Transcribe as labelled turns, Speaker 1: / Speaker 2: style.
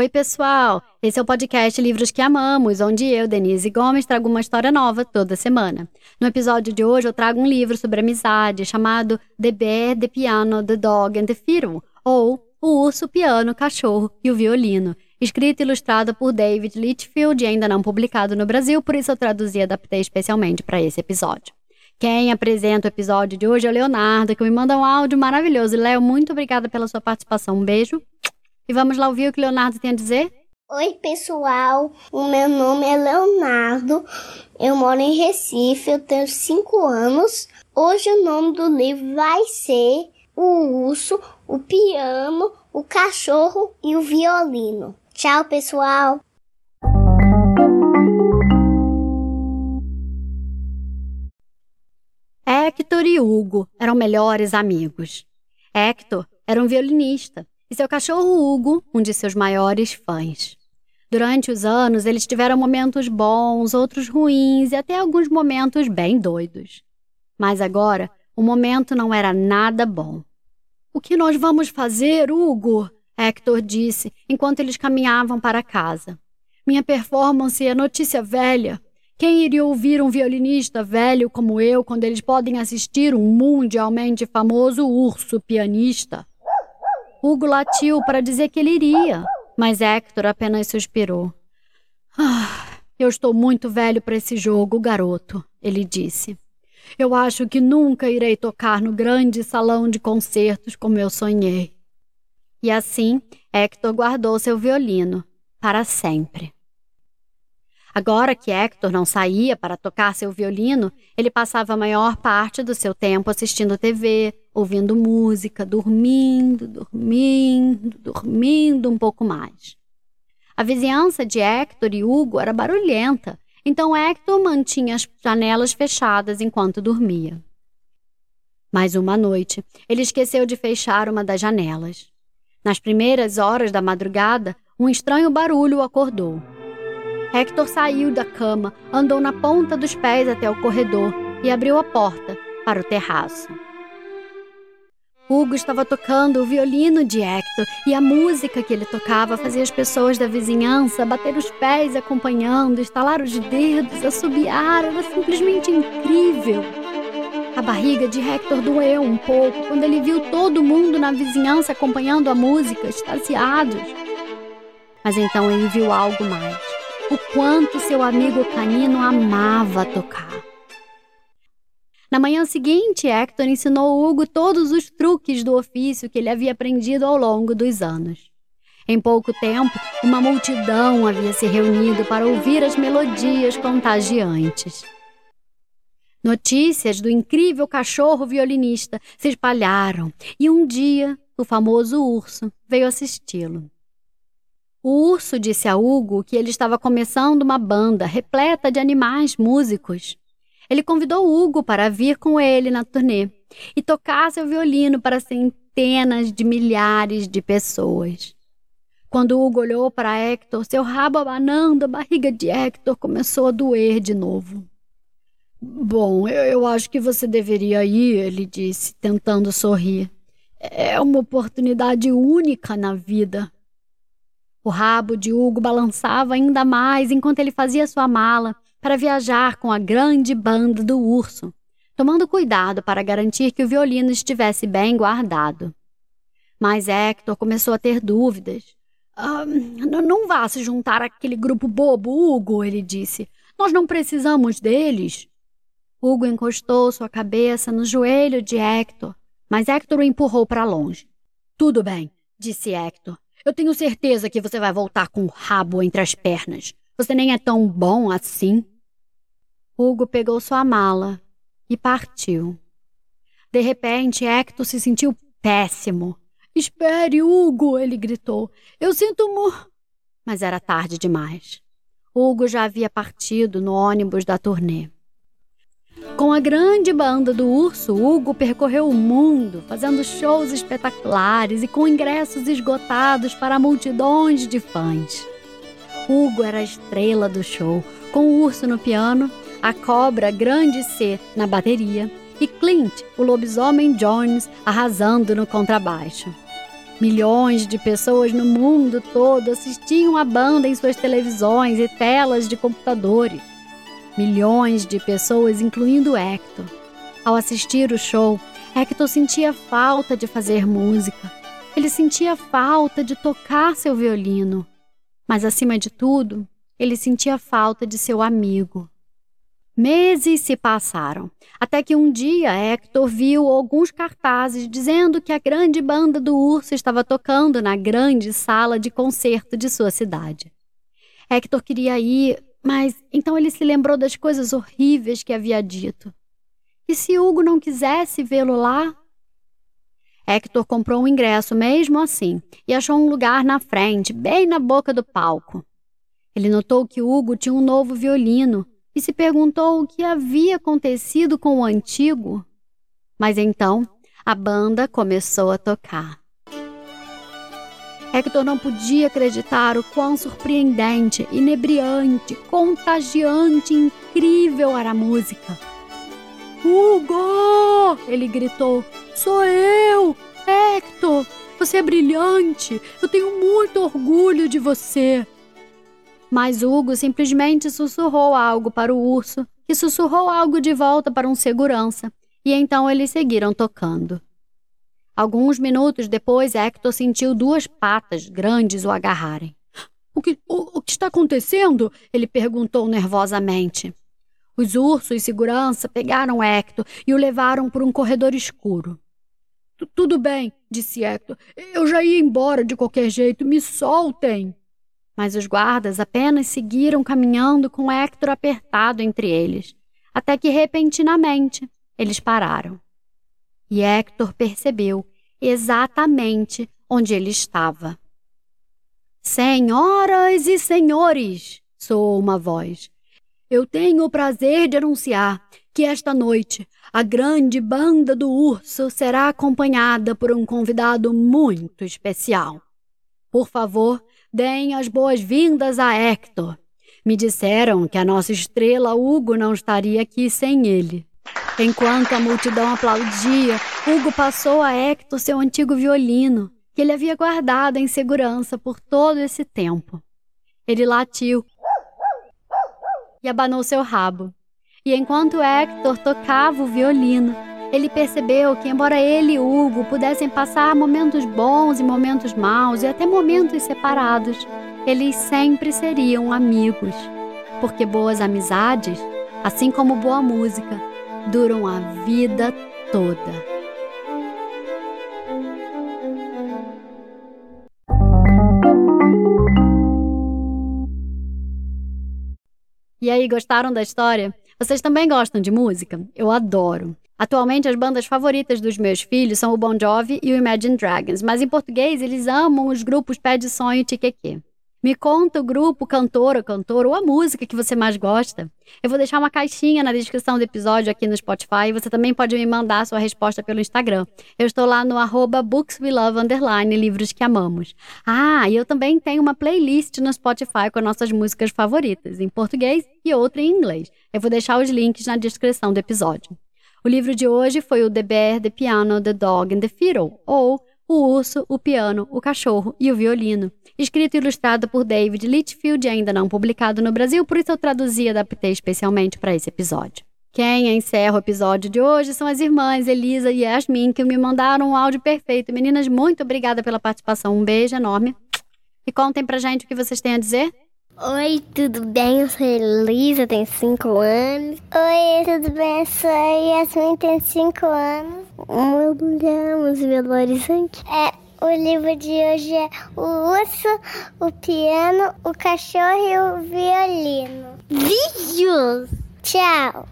Speaker 1: Oi, pessoal! Esse é o podcast Livros que Amamos, onde eu, Denise Gomes, trago uma história nova toda semana. No episódio de hoje, eu trago um livro sobre amizade chamado The Bear, The Piano, The Dog and the Fiddle, ou O Urso, Piano, Cachorro e o Violino, escrito e ilustrado por David Litchfield e ainda não publicado no Brasil, por isso eu traduzi e adaptei especialmente para esse episódio. Quem apresenta o episódio de hoje é o Leonardo, que me manda um áudio maravilhoso. Léo, muito obrigada pela sua participação. Um beijo. E vamos lá ouvir o que o Leonardo tem a dizer?
Speaker 2: Oi, pessoal. O meu nome é Leonardo. Eu moro em Recife. Eu tenho 5 anos. Hoje o nome do livro vai ser O Urso, o Piano, o Cachorro e o Violino. Tchau, pessoal.
Speaker 1: Hector e Hugo eram melhores amigos. Hector era um violinista e seu cachorro Hugo, um de seus maiores fãs. Durante os anos, eles tiveram momentos bons, outros ruins e até alguns momentos bem doidos. Mas agora, o momento não era nada bom. O que nós vamos fazer, Hugo? Hector disse enquanto eles caminhavam para casa. Minha performance é notícia velha. Quem iria ouvir um violinista velho como eu quando eles podem assistir um mundialmente famoso urso pianista? Hugo latiu para dizer que ele iria, mas Hector apenas suspirou. Ah, eu estou muito velho para esse jogo, garoto, ele disse. Eu acho que nunca irei tocar no grande salão de concertos como eu sonhei. E assim, Hector guardou seu violino para sempre. Agora que Hector não saía para tocar seu violino, ele passava a maior parte do seu tempo assistindo TV, ouvindo música, dormindo, dormindo, dormindo um pouco mais. A vizinhança de Hector e Hugo era barulhenta, então Hector mantinha as janelas fechadas enquanto dormia. Mas uma noite, ele esqueceu de fechar uma das janelas. Nas primeiras horas da madrugada, um estranho barulho o acordou. Hector saiu da cama, andou na ponta dos pés até o corredor e abriu a porta para o terraço. Hugo estava tocando o violino de Hector e a música que ele tocava fazia as pessoas da vizinhança bater os pés acompanhando, estalar os dedos, assobiar. Era simplesmente incrível. A barriga de Hector doeu um pouco quando ele viu todo mundo na vizinhança acompanhando a música, extasiados. Mas então ele viu algo mais o quanto seu amigo canino amava tocar. Na manhã seguinte, Hector ensinou Hugo todos os truques do ofício que ele havia aprendido ao longo dos anos. Em pouco tempo, uma multidão havia se reunido para ouvir as melodias contagiantes. Notícias do incrível cachorro violinista se espalharam e um dia o famoso urso veio assisti-lo. O urso disse a Hugo que ele estava começando uma banda repleta de animais músicos. Ele convidou Hugo para vir com ele na turnê e tocar seu violino para centenas de milhares de pessoas. Quando Hugo olhou para Hector, seu rabo abanando, a barriga de Hector começou a doer de novo. Bom, eu, eu acho que você deveria ir, ele disse, tentando sorrir. É uma oportunidade única na vida. O rabo de Hugo balançava ainda mais enquanto ele fazia sua mala para viajar com a grande banda do urso, tomando cuidado para garantir que o violino estivesse bem guardado. Mas Hector começou a ter dúvidas. Ah, não vá se juntar àquele grupo bobo, Hugo, ele disse. Nós não precisamos deles. Hugo encostou sua cabeça no joelho de Hector, mas Hector o empurrou para longe. Tudo bem, disse Hector. Eu tenho certeza que você vai voltar com o rabo entre as pernas. Você nem é tão bom assim. Hugo pegou sua mala e partiu. De repente, Hector se sentiu péssimo. Espere, Hugo! ele gritou. Eu sinto mu. Mas era tarde demais. Hugo já havia partido no ônibus da turnê. Com a grande banda do Urso, Hugo percorreu o mundo, fazendo shows espetaculares e com ingressos esgotados para multidões de fãs. Hugo era a estrela do show, com o urso no piano, a cobra grande C na bateria e Clint, o lobisomem Jones, arrasando no contrabaixo. Milhões de pessoas no mundo todo assistiam a banda em suas televisões e telas de computadores. Milhões de pessoas, incluindo Hector. Ao assistir o show, Hector sentia falta de fazer música. Ele sentia falta de tocar seu violino. Mas, acima de tudo, ele sentia falta de seu amigo. Meses se passaram, até que um dia Hector viu alguns cartazes dizendo que a grande banda do urso estava tocando na grande sala de concerto de sua cidade. Hector queria ir, mas então ele se lembrou das coisas horríveis que havia dito. E se Hugo não quisesse vê-lo lá? Hector comprou um ingresso mesmo assim e achou um lugar na frente, bem na boca do palco. Ele notou que Hugo tinha um novo violino e se perguntou o que havia acontecido com o antigo. Mas então a banda começou a tocar. Hector não podia acreditar o quão surpreendente, inebriante, contagiante incrível era a música. Hugo! Ele gritou. Sou eu! Você é brilhante! Eu tenho muito orgulho de você! Mas Hugo simplesmente sussurrou algo para o urso, que sussurrou algo de volta para um segurança, e então eles seguiram tocando. Alguns minutos depois, Hector sentiu duas patas grandes o agarrarem. O que, o, o que está acontecendo? Ele perguntou nervosamente. Os ursos e segurança pegaram Hector e o levaram por um corredor escuro. Tudo bem, disse Hector. Eu já ia embora de qualquer jeito. Me soltem. Mas os guardas apenas seguiram caminhando com Hector apertado entre eles, até que repentinamente eles pararam. E Hector percebeu exatamente onde ele estava. Senhoras e senhores, soou uma voz. Eu tenho o prazer de anunciar que esta noite a grande banda do urso será acompanhada por um convidado muito especial. Por favor, deem as boas-vindas a Hector. Me disseram que a nossa estrela Hugo não estaria aqui sem ele. Enquanto a multidão aplaudia, Hugo passou a Hector seu antigo violino, que ele havia guardado em segurança por todo esse tempo. Ele latiu e abanou seu rabo. E enquanto Hector tocava o violino, ele percebeu que, embora ele e Hugo pudessem passar momentos bons e momentos maus e até momentos separados, eles sempre seriam amigos. Porque boas amizades, assim como boa música, duram a vida toda. E aí, gostaram da história? Vocês também gostam de música? Eu adoro. Atualmente, as bandas favoritas dos meus filhos são o Bon Jovi e o Imagine Dragons, mas em português eles amam os grupos Pé de Sonho e Tiqueque. Me conta o grupo, cantora, cantor ou a música que você mais gosta. Eu vou deixar uma caixinha na descrição do episódio aqui no Spotify e você também pode me mandar sua resposta pelo Instagram. Eu estou lá no arroba bookswelove, livros que amamos. Ah, e eu também tenho uma playlist no Spotify com nossas músicas favoritas, em português e outra em inglês. Eu vou deixar os links na descrição do episódio. O livro de hoje foi o The Bear, The Piano, The Dog and the Fiddle, ou O Urso, o Piano, o Cachorro e o Violino, escrito e ilustrado por David Litchfield ainda não publicado no Brasil, por isso eu traduzi e adaptei especialmente para esse episódio. Quem encerra o episódio de hoje são as irmãs Elisa e Yasmin, que me mandaram um áudio perfeito. Meninas, muito obrigada pela participação. Um beijo enorme. E contem pra gente o que vocês têm a dizer.
Speaker 2: Oi, tudo bem? Eu sou Elisa, tenho 5 anos. Oi, tudo bem? Eu sou Yasmin, tenho 5 anos. Em Belo Horizonte. É, o livro de hoje é O Urso, o Piano, o Cachorro e o Violino. Vídeos! Tchau!